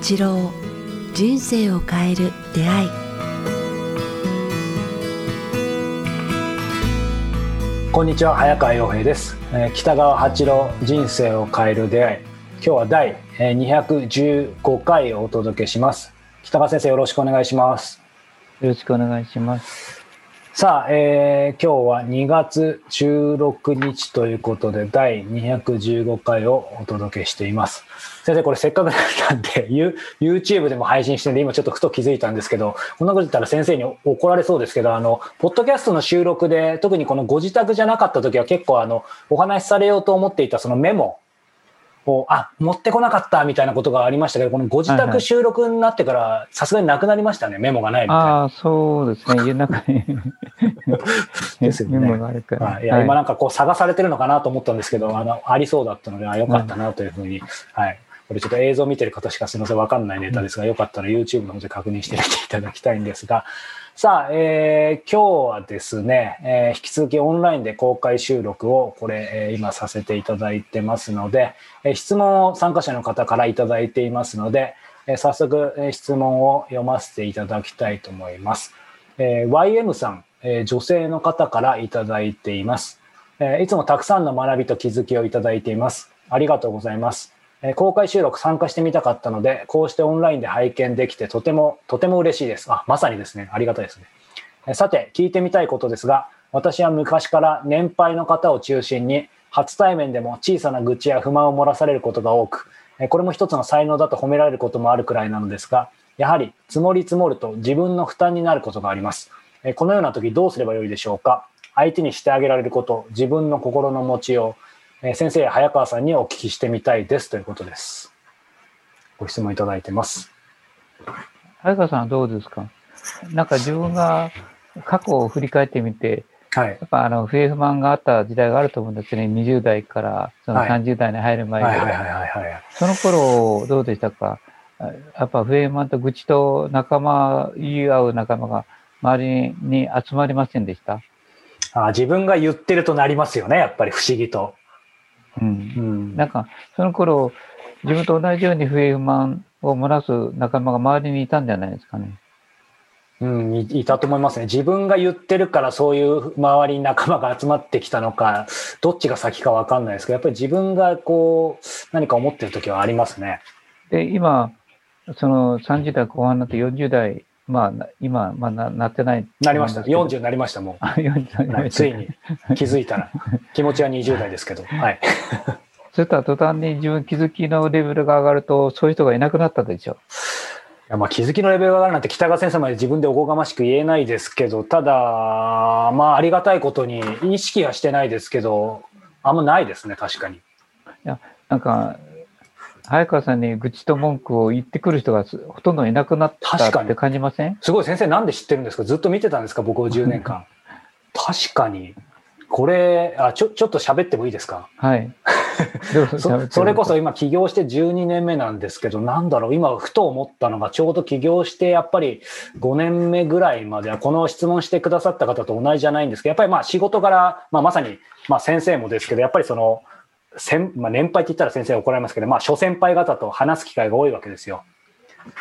八郎人生を変える出会い。こんにちは早川洋平です、えー北川八郎人生を変える出会い。今日は第えー215回をお届けします。北川先生よろしくお願いします。よろしくお願いします。さあ、えー今日は2月16日ということで第215回をお届けしています。先生これせっかくなんで You- YouTube でも配信してるんで今ちょっとふと気づいたんですけどこんなこと言ったら先生に怒られそうですけどあのポッドキャストの収録で特にこのご自宅じゃなかった時は結構あのお話しされようと思っていたそのメモをあ持ってこなかったみたいなことがありましたけどこのご自宅収録になってからさすがになくなりましたねメモがないみたいな。ああ、そうですね。家の中に ですよねメモがあるから。はい、いや、今なんかこう探されてるのかなと思ったんですけど、あの、ありそうだったので、あ、よかったなというふうに、はい。これちょっと映像見てる方しかすみません、わかんないネタですが、よかったら YouTube の方で確認してみていただきたいんですが、さあ、えー今日はですね、えー引き続きオンラインで公開収録をこれ、えー今させていただいてますので、えー質問を参加者の方からいただいていますので、えー早速、えー質問を読ませていただきたいと思います。えー YM さん、えー女性の方からいただいています。えーいつもたくさんの学びと気づきをいただいています。ありがとうございます。え公開収録参加してみたかったので、こうしてオンラインで拝見できてとても、とても嬉しいです。あ、まさにですね。ありがたいですね。えさて、聞いてみたいことですが、私は昔から年配の方を中心に、初対面でも小さな愚痴や不満を漏らされることが多く、えこれも一つの才能だと褒められることもあるくらいなのですが、やはり積もり積もると自分の負担になることがあります。えこのような時どうすればよいでしょうか？相手にしてあげられること、自分の心の持ちよう、えー先生や早川さんにお聞きしてみたいですということです。ご質問いただいてます。早川さんはどうですか？なんか自分が過去を振り返ってみて、はい。やっぱあの、不平不満があった時代があると思うんですね。20代からそのはい30代に入る前はいに。はいはいはいはい。その頃、どうでしたか？あやっぱ不平不満と愚痴と仲間、言い合う仲間が周りに集まりませんでした？あ自分が言ってるとなりますよね、やっぱり不思議と。う。うんん。なんか、その頃、自分と同じように不平不満を漏らす仲間が周りにいたんじゃないですかね。うん、いいたと思いますね。自分が言ってるからそういう周りに仲間が集まってきたのか、どっちが先かわかんないですけど、やっぱり自分がこう、何か思ってる時はありますね。で、今、その30代後半になって40代、まあ、な今、まあな、なってない。なりました。40 40になりました、もあ、40になりう。ついに気づいたら。気持ちは20代ですけど。はい。そしたら途端に自分気づきのレベルが上がると、そういう人がいなくなったでしょ。いやまあ気づきのレベルが上がるなんて北川先生まで自分でおこがましく言えないですけど、ただ、まあありがたいことに意識はしてないですけど、あんまないですね、確かに。なんか、早川さんに愚痴と文句を言ってくる人がすほとんどいなくなった確かに。って感じません？すごい先生なんで知ってるんですか？ずっと見てたんですか？僕を10 年間。確かに。これ、あ、ちょ、ちょっと喋ってもいいですか？はい。そそれこそ今起業して12年目なんですけど、なんだろう、今ふと思ったのが、ちょうど起業してやっぱり5年目ぐらいまでは、この質問してくださった方と同じじゃないんですけど、やっぱりまあ仕事から、まあまさに、まあ先生もですけど、やっぱりその、先まあ、年配って言ったら先生怒られますけど、まあ諸先輩方と話す機会が多いわけですよ。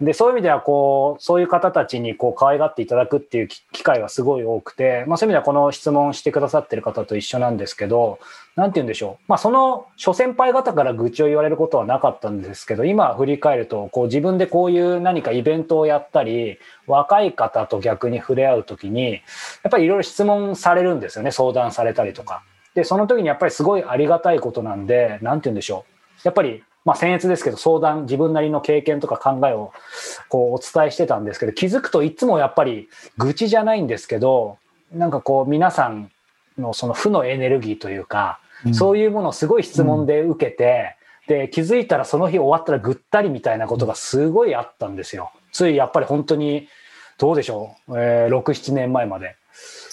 で、そういう意味では、こう、そういう方たちに、こう、可愛がっていただくっていう機会がすごい多くて、まあ、そういう意味では、この質問してくださってる方と一緒なんですけど、なんて言うんでしょう。まあ、その諸先輩方から愚痴を言われることはなかったんですけど、今振り返ると、こう、自分でこういう何かイベントをやったり、若い方と逆に触れ合うときに、やっぱりいろいろ質問されるんですよね。相談されたりとか。で、その時にやっぱりすごいありがたいことなんで、なんて言うんでしょう。やっぱり、まあ、僭越ですけど、相談、自分なりの経験とか考えをこうお伝えしてたんですけど、気づくといつもやっぱり愚痴じゃないんですけど、なんかこう皆さんのその負のエネルギーというか、そういうものをすごい質問で受けて、で、気づいたらその日終わったらぐったりみたいなことがすごいあったんですよ。ついやっぱり本当に、どうでしょう、えー、6、7年前まで。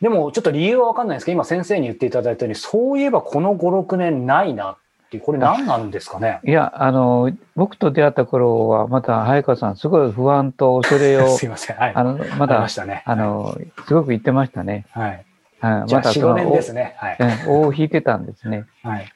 でもちょっと理由はわかんないんですけど、今先生に言っていただいたように、そういえばこの5、6年ないなっていう、これ何なんですかね？いや、あの、僕と出会った頃は、また早川さん、すごい不安と恐れを、すいません。はい。あの、まだましたね。あの、すごく言ってましたね。はい。はいじゃあ4、5まだその、年ですね。はい。お尾を引いてたんですね。はい。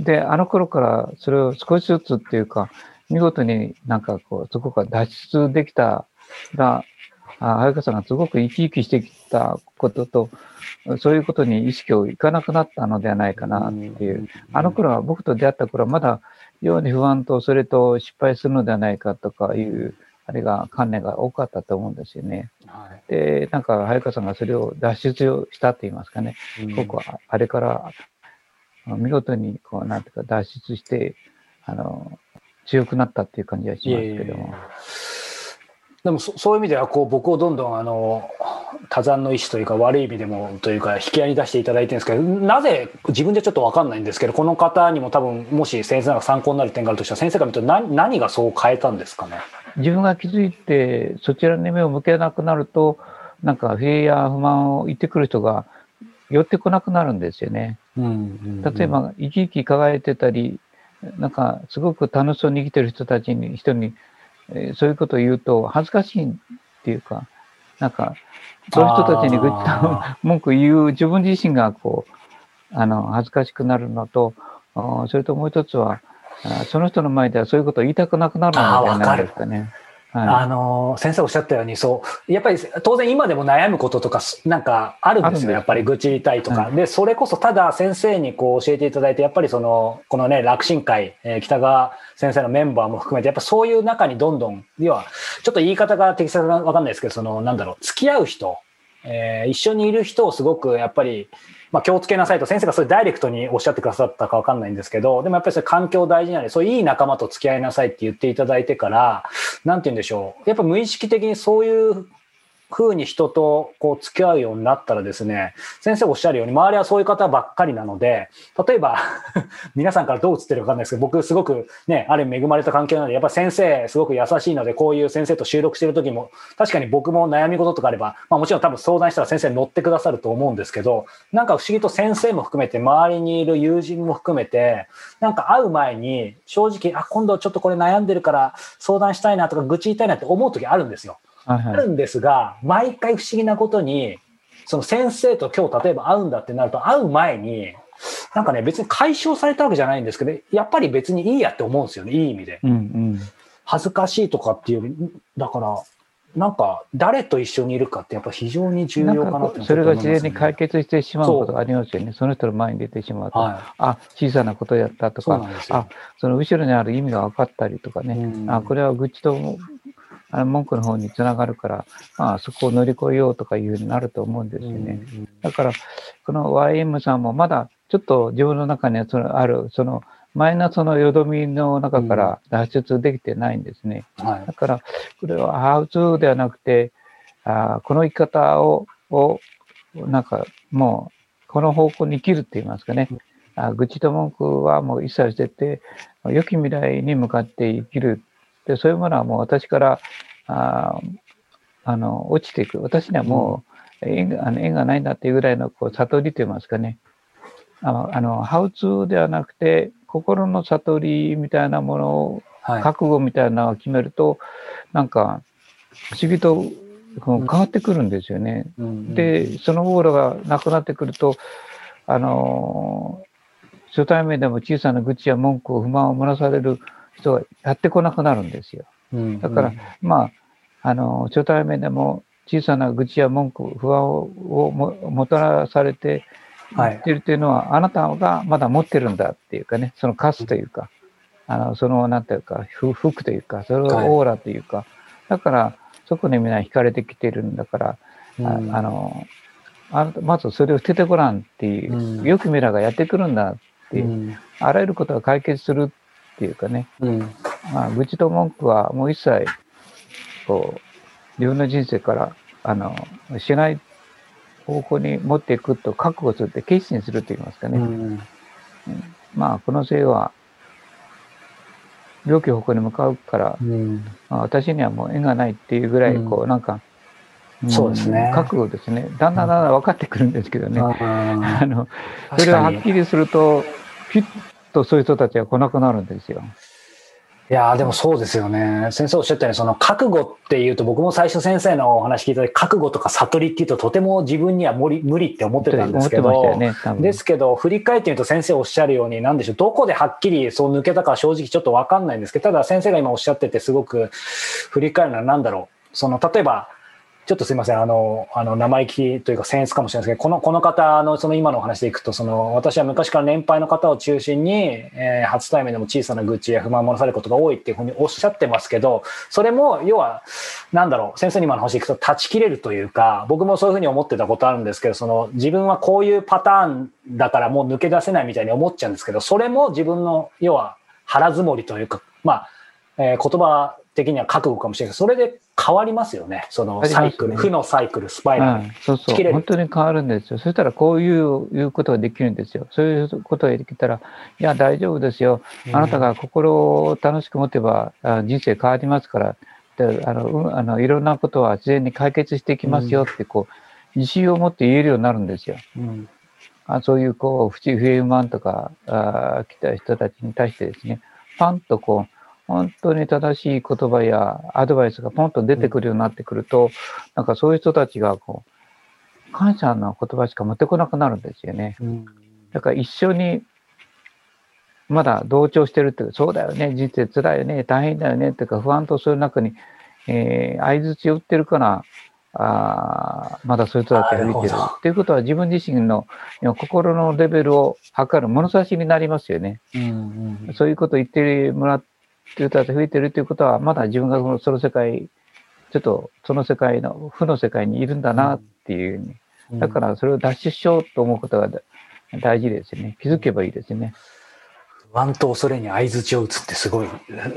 で、あの頃からそれを少しずつっていうか、見事になんかこう、そこから脱出できたら、あ早川さんがすごく生き生きしてきたことと、そういうことに意識をいかなくなったのではないかなっていう。あの頃は僕と出会った頃はまだ非常に不安とそれと失敗するのではないかとかいう、あれが観念が多かったと思うんですよね。はいで、なんか早川さんがそれを脱出をしたと言いますかね。うん僕はあれから見事にこう、なんていうか脱出して、あの、強くなったっていう感じはしますけども。でもそそういう意味ではこう僕をどんどんあの多山の意志というか悪い意味でもというか引き合いに出していただいてるんですけどなぜ自分でちょっと分かんないんですけどこの方にも多分もし先生が参考になる点があるとしたら先生から見ると何何がそう変えたんですかね？自分が気づいて、そちらに目を向けなくなると、なんか不平や不満を言ってくる人が寄ってこなくなるんですよね。例えば、生き生き輝いてたり、なんかすごく楽しそうに生きてる人たちに、人に、えーそういうことを言うと恥ずかしいっていうか、なんか、そういう人たちに愚痴とあ 文句言う自分自身がこう、あの、恥ずかしくなるのと、それともう一つは、その人の前ではそういうことを言いたくなくなるのではないですかね。はあの先生おっしゃったようにそうやっぱり当然今でも悩むこととかなんかあるんですよやっぱり愚痴言いたいとか、はでそれこそただ先生にこう教えていただいてやっぱりそのこのね楽神会、えー北川先生のメンバーも含めてやっぱそういう中にどんどん要はちょっと言い方が適切かわかんないですけどそのなんだろう付き合う人、えー一緒にいる人をすごくやっぱりまあ、気をつけなさいと先生がそれダイレクトにおっしゃってくださったかわかんないんですけど、でもやっぱりそれ環境大事なので、そういういい仲間と付き合いなさいって言っていただいてから、なんて言うんでしょう。やっぱ無意識的にそういう風に人とこう付き合うようになったらですね、先生おっしゃるように、周りはそういう方ばっかりなので、例えば、皆さんからどう映ってるかわかんないですけど、僕すごくね、ある恵まれた環境なので、やっぱ先生すごく優しいので、こういう先生と収録してる時も、確かに僕も悩み事とかあれば、まあもちろん多分相談したら先生乗ってくださると思うんですけど、なんか不思議と先生も含めて、周りにいる友人も含めて、なんか会う前に、正直、あ、今度ちょっとこれ悩んでるから相談したいなとか愚痴言いたいなって思う時あるんですよ。あるんですが、毎回不思議なことに、その先生と今日例えば会うんだってなると、会う前に、なんかね、別に解消されたわけじゃないんですけど、やっぱり別にいいやって思うんですよね、いい意味で。うんうん。恥ずかしいとかっていうより、だから、なんか、誰と一緒にいるかってやっぱ非常に重要かなかってそれが自然に解決決してしまうことがありますよね。その人の前に出てしまうと。はあ、小さなことやったとか、なんですよあ。、その後ろにある意味が分かったりとかね。うんあ、これは愚痴とあの文句の方につながるから、まあ、そこを乗り越えようとかいうふうになると思うんですよね。うんだから、この YM さんもまだちょっと自分の中にはそのある、そのマイナスのよどみの中から脱出できてないんですね。はいだから、これはハウツーではなくて、あーこの生き方を、を、なんかもう、この方向に生きるって言いますかね。あー愚痴と文句はもう一切捨てて、良き未来に向かって生きる。で、そういうものはもう私から、あーあの、落ちていく。私にはもう縁が、あの縁がないんだっていうぐらいのこう悟りと言いますかね。あの、あのハウツーではなくて、心の悟りみたいなものをはい。覚悟みたいなのを決めると、なんか、不思議と変わってくるんですよね。うんで、そのオーラがなくなってくると、あのー初対面でも小さな愚痴や文句を不満を漏らされる人がやってこなくなるんですよ。うん。だから、まあ、あのー初対面でも小さな愚痴や文句、不安ををももたらされてはい。言ってるっていうのは、あなたがまだ持ってるんだっていうかね、そのカスというか、あの、その、なんていうか、ふ服というか、それはい。をオーラというか、だから、そこにみんな惹かれてきてるんだから、あうん。あの、あなたまずそれを捨ててごらんっていう、うん。よく未来がやってくるんだってうん。あらゆることが解決するっていうかね、うん。まあ、愚痴と文句はもう一切、こう、自分の人生から、あの、しない方向に持っていくと覚悟するって決心すると言いますかね。うん。まあ、この性は、良き方向に向かうから、うん。まあ、私にはもう縁がないっていうぐらい、うん。こう、なんか、んそうですね。覚悟ですね。だんだんだんだん分かってくるんですけどね。あ の、それがはっきりすると、ピュッとそういう人たちが来なくなるんですよ。いやーでもそうですよね。先生おっしゃったように、その覚悟っていうと、僕も最初先生のお話聞いた時、覚悟とか悟りっていうと、とても自分には無理無理って思ってたんですけど、ねですけど、振り返ってみると先生おっしゃるように、なんでしょう、どこではっきりそう抜けたかは正直ちょっとわかんないんですけど、ただ先生が今おっしゃってて、すごく振り返るのはなんだろう。その、例えば、ちょっとすいません、あの、あの生意気というか、センスかもしれないですけど、この、この方の、その今のお話でいくと、その、私は昔から年配の方を中心に、えー初対面でも小さな愚痴や不満を漏らされることが多いっていうふうにおっしゃってますけど、それも、要は、なんだろう、先生に今の話でいくと、断ち切れるというか、僕もそういうふうに思ってたことあるんですけど、その、自分はこういうパターンだからもう抜け出せないみたいに思っちゃうんですけど、それも自分の、要は、腹積もりというか、まあ、えー言葉的には覚悟かもしれないけど、それで変わりますよね。そのサイクル、ね負のサイクル、スパイラル。うん、そうそう。本当に変わるんですよ。そしたらこういういうことができるんですよ。そういうことができたら、いや、大丈夫ですよ。あなたが心を楽しく持てば、あ人生変わりますから、であのうんあのいろんなことは自然に解決していきますよって、こう、自信を持って言えるようになるんですよ。うんあそういう、こう、不不平不満とか、あ来た人たちに対してですね、パンとこう、本当に正しい言葉やアドバイスがポンと出てくるようになってくると、なんかそういう人たちが、こう、感謝の言葉しか持ってこなくなるんですよね。うんだから一緒に、まだ同調してるっていうか、そうだよね、人生辛いよね、大変だよね、っていうか、不安とそういう中に、えー、相づちを打ってるから、あーまだそういう人たちが吹いてる。っていうことは、自分自身の心のレベルを測る物差しになりますよね。うんうんそういうことを言ってもらってる人たちが増えてるっていうことは、まだ自分がそのその世界、ちょっとその世界の、負の世界にいるんだなっていうふうに。だからそれを脱出しようと思うことがだ大事ですよね。気づけばいいですよね。不安と恐れに相づちを打つってすごい、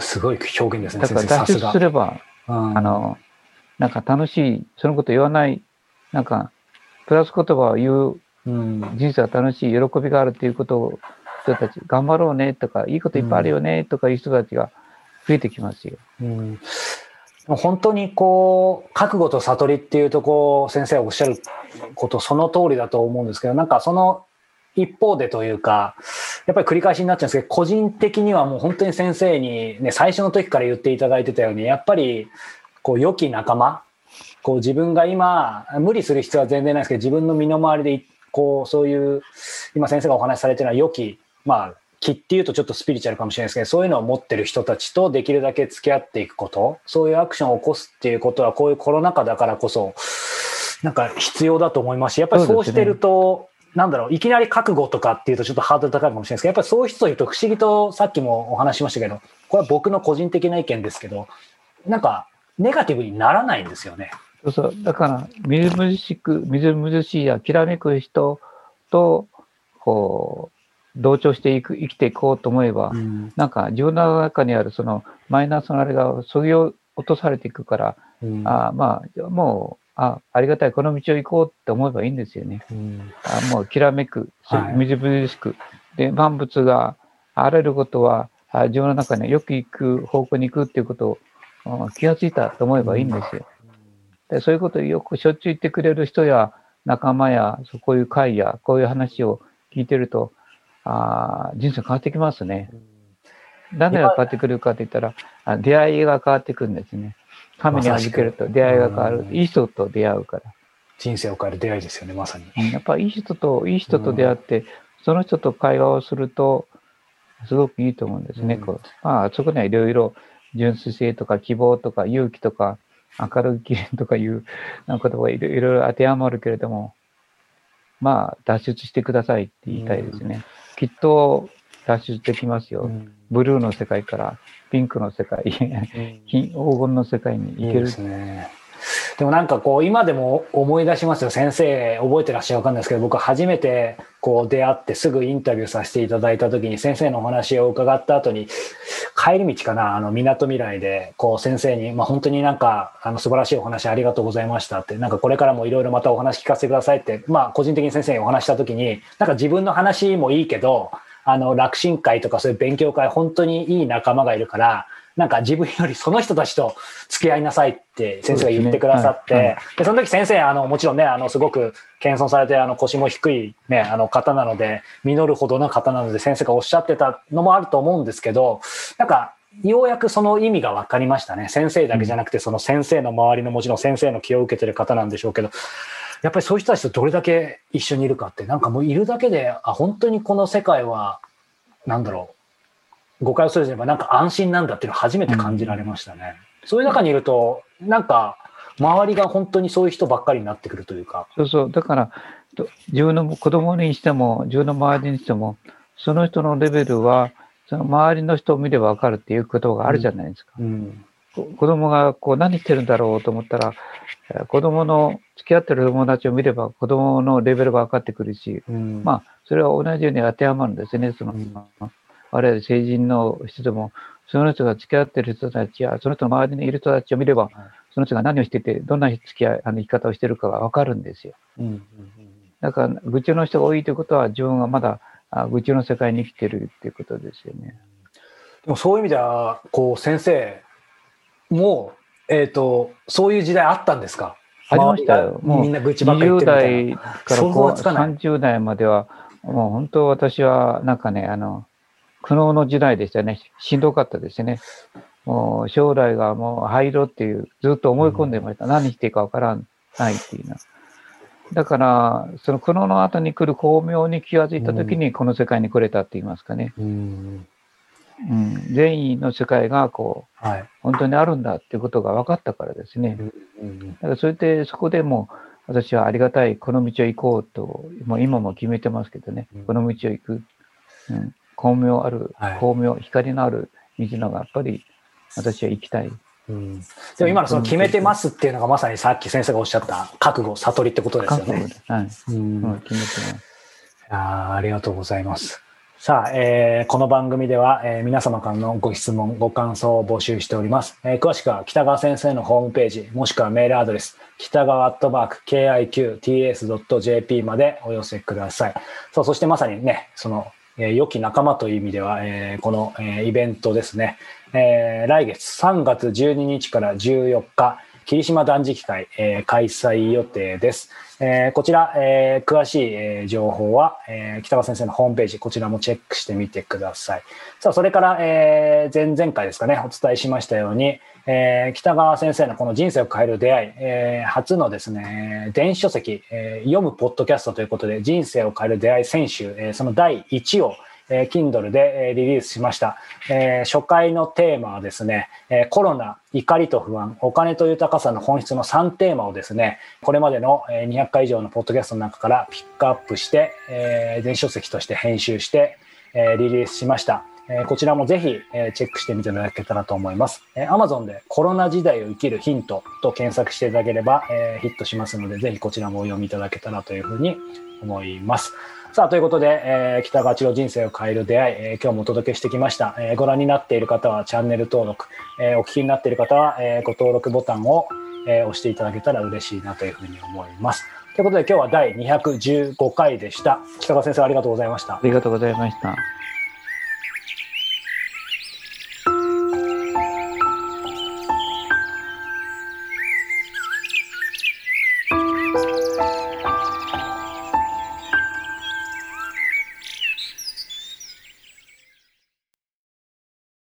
すごい表現ですね、だから脱出す。れば、うんあの、なんか楽しい、そのこと言わない、なんか、プラス言葉を言ううん人生は楽しい、喜びがあるっていうことを、人たち、頑張ろうねとか、いいこといっぱいあるよねとかいう人たちが増えてきますよ。うん本当にこう、覚悟と悟りっていうとこう、先生がおっしゃることその通りだと思うんですけど、なんかその一方でというか、やっぱり繰り返しになっちゃうんですけど、個人的にはもう本当に先生にね、最初の時から言っていただいてたように、やっぱりこう、良き仲間、こう自分が今、無理する必要は全然ないですけど、自分の身の回りでい、こう、そういう、今先生がお話しされてるのは良き、まあ、気っていうとちょっとスピリチュアルかもしれないですけど、そういうのを持ってる人たちとできるだけ付き合っていくこと、そういうアクションを起こすっていうことは、こういうコロナ禍だからこそ、なんか必要だと思いますし、やっぱりそうしてると、なんだろう、いきなり覚悟とかっていうとちょっとハードル高いかもしれないですけど、やっぱりそういう人といると不思議とさっきもお話ししましたけど、これは僕の個人的な意見ですけど、なんかネガティブにならないんですよね。そうそう。だから、みずみずしく、みずみずしいや、きらめく人と、こう、同調していく、生きていこうと思えば、うんなんか自分の中にあるそのマイナスのあれがそぎ落とされていくから、うんあまあ、もう、あ、ありがたい、この道を行こうって思えばいいんですよね。うんあもうきらめく、はいみずみずしく。で、万物があらゆることは、あ自分の中によく行く方向に行くっていうことをあ気がついたと思えばいいんですよ。でそういうことをよくしょっちゅう言ってくれる人や仲間や、そうこういう会や、こういう話を聞いてると、あー人生変わってきますね。何が変わってくるかって言ったら、あ出会いが変わってくるんですね。神に預けると出会いが変わる。うんいい人と出会うから。人生を変える出会いですよね、まさに。うんやっぱいい人と、いい人と出会って、その人と会話をすると、すごくいいと思うんですね。うんこうまあ、そこにはいろいろ純粋性とか希望とか勇気とか明るい気とかいう言葉がいろいろ当てはまるけれども、まあ、脱出してくださいって言いたいですね。きっと脱出できますよ。ブルーの世界からピンクの世界、金 黄金の世界に行ける。いいですね。でもなんかこう今でも思い出しますよ。先生覚えてらっしゃるかんないですけど僕初めてこう出会ってすぐインタビューさせていただいた時に先生のお話を伺った後に帰り道かなあの港未来でこう先生に、まあ、本当になんかあの素晴らしいお話ありがとうございましたってなんかこれからもいろいろまたお話聞かせてくださいってまあ個人的に先生にお話した時になんか自分の話もいいけどあの楽神会とかそういう勉強会本当にいい仲間がいるからなんか自分よりその人たちと付き合いなさいって先生が言ってくださって、そね。はい。でその時先生、あの、もちろんね、あの、すごく謙遜されて、あの、腰も低いね、あの方なので、実るほどの方なので、先生がおっしゃってたのもあると思うんですけど、なんか、ようやくその意味が分かりましたね。先生だけじゃなくて、その先生の周りのもちろん先生の気を受けてる方なんでしょうけど、やっぱりそういう人たちとどれだけ一緒にいるかって、なんかもういるだけで、あ、本当にこの世界は、なんだろう、誤解をするじゃばなんか安心なんだっていうのを初めて感じられましたね。そういう中にいると、なんか、周りが本当にそういう人ばっかりになってくるというか。そうそう。だから、自分の子供にしても、自分の周りにしても、その人のレベルは、その周りの人を見ればわかるっていうことがあるじゃないですか。うん、子供がこう何してるんだろうと思ったら、子供の付き合ってる友達を見れば子供のレベルが分かってくるし、うん、まあ、それは同じように当てはまるんですね。その、うん、あるいは成人の人でも、その人が付き合ってる人たちや、その人の周りにいる人たちを見れば、その人が何をしてて、どんな付き合い、あの生き方をしてるかが分かるんですよ。うんだから、愚痴の人が多いということは、自分はまだ愚痴の世界に生きてるっていうことですよね。でもそういう意味では、こう、先生も、えっ、ー、と、そういう時代あったんですか？ありましたよ。もうみんな愚痴ばっかり言ってる20代からこう30代までは、もう本当私はなんかね、あの、苦悩の時代でしたね。しんどかったですね。もう将来がもう灰色っていう、ずっと思い込んでました。うん、何していいかわからないっていうの。だから、その苦悩の後に来る巧妙に気がついたときに、この世界に来れたって言いますかね。うん、うん、善意の世界がこう、はい、本当にあるんだっていうことが分かったからですね。うん、だからそれで、そこでも私はありがたい、この道を行こうと、もう今も決めてますけどね、この道を行く、うん、巧妙ある、巧妙、光のある道のがやっぱり私は行きたい。うん、でも今のその決めてますっていうのがまさにさっき先生がおっしゃった覚悟、悟りってことですよね。はい。うん、決めてます。あありがとうございます。さあ、えー、この番組では、えー、皆様からのご質問、ご感想を募集しております。えー、詳しくは北川先生のホームページ、もしくはメールアドレス、北川アットバーク KIQTS.jp までお寄せください。さあ、そしてまさにね、その、え、良き仲間という意味では、え、この、え、イベントですね、え、来月3月12日から14日、霧島断食会、えー、開催予定です。えー、こちら、えー、詳しい、えー、情報は、えー、北川先生のホームページ、こちらもチェックしてみてください。さあ、それから、えー、前々回ですかね、お伝えしましたように、えー、北川先生のこの人生を変える出会い、えー、初のですね、電子書籍、えー、読むポッドキャストということで、人生を変える出会い選手、えー、その第1を、えー、Kindle で、え、リリースしました。えー、初回のテーマはですね、えー、コロナ、怒りと不安、お金と豊かさの本質の3テーマをですね、これまでの200回以上のポッドキャストの中からピックアップして、えー、電子書籍として編集して、えー、リリースしました。え、こちらもぜひ、え、チェックしてみていただけたらと思います。え、Amazon でコロナ時代を生きるヒントと検索していただければ、え、ヒットしますので、ぜひこちらもお読みいただけたらというふうに思います。さあ、ということで、えー、北川千代人生を変える出会い、えー、今日もお届けしてきました。えー、ご覧になっている方はチャンネル登録、えー、お聞きになっている方は、えー、ご登録ボタンを、えー、押していただけたら嬉しいなというふうに思います。ということで今日は第215回でした。北川先生ありがとうございました。ありがとうございました。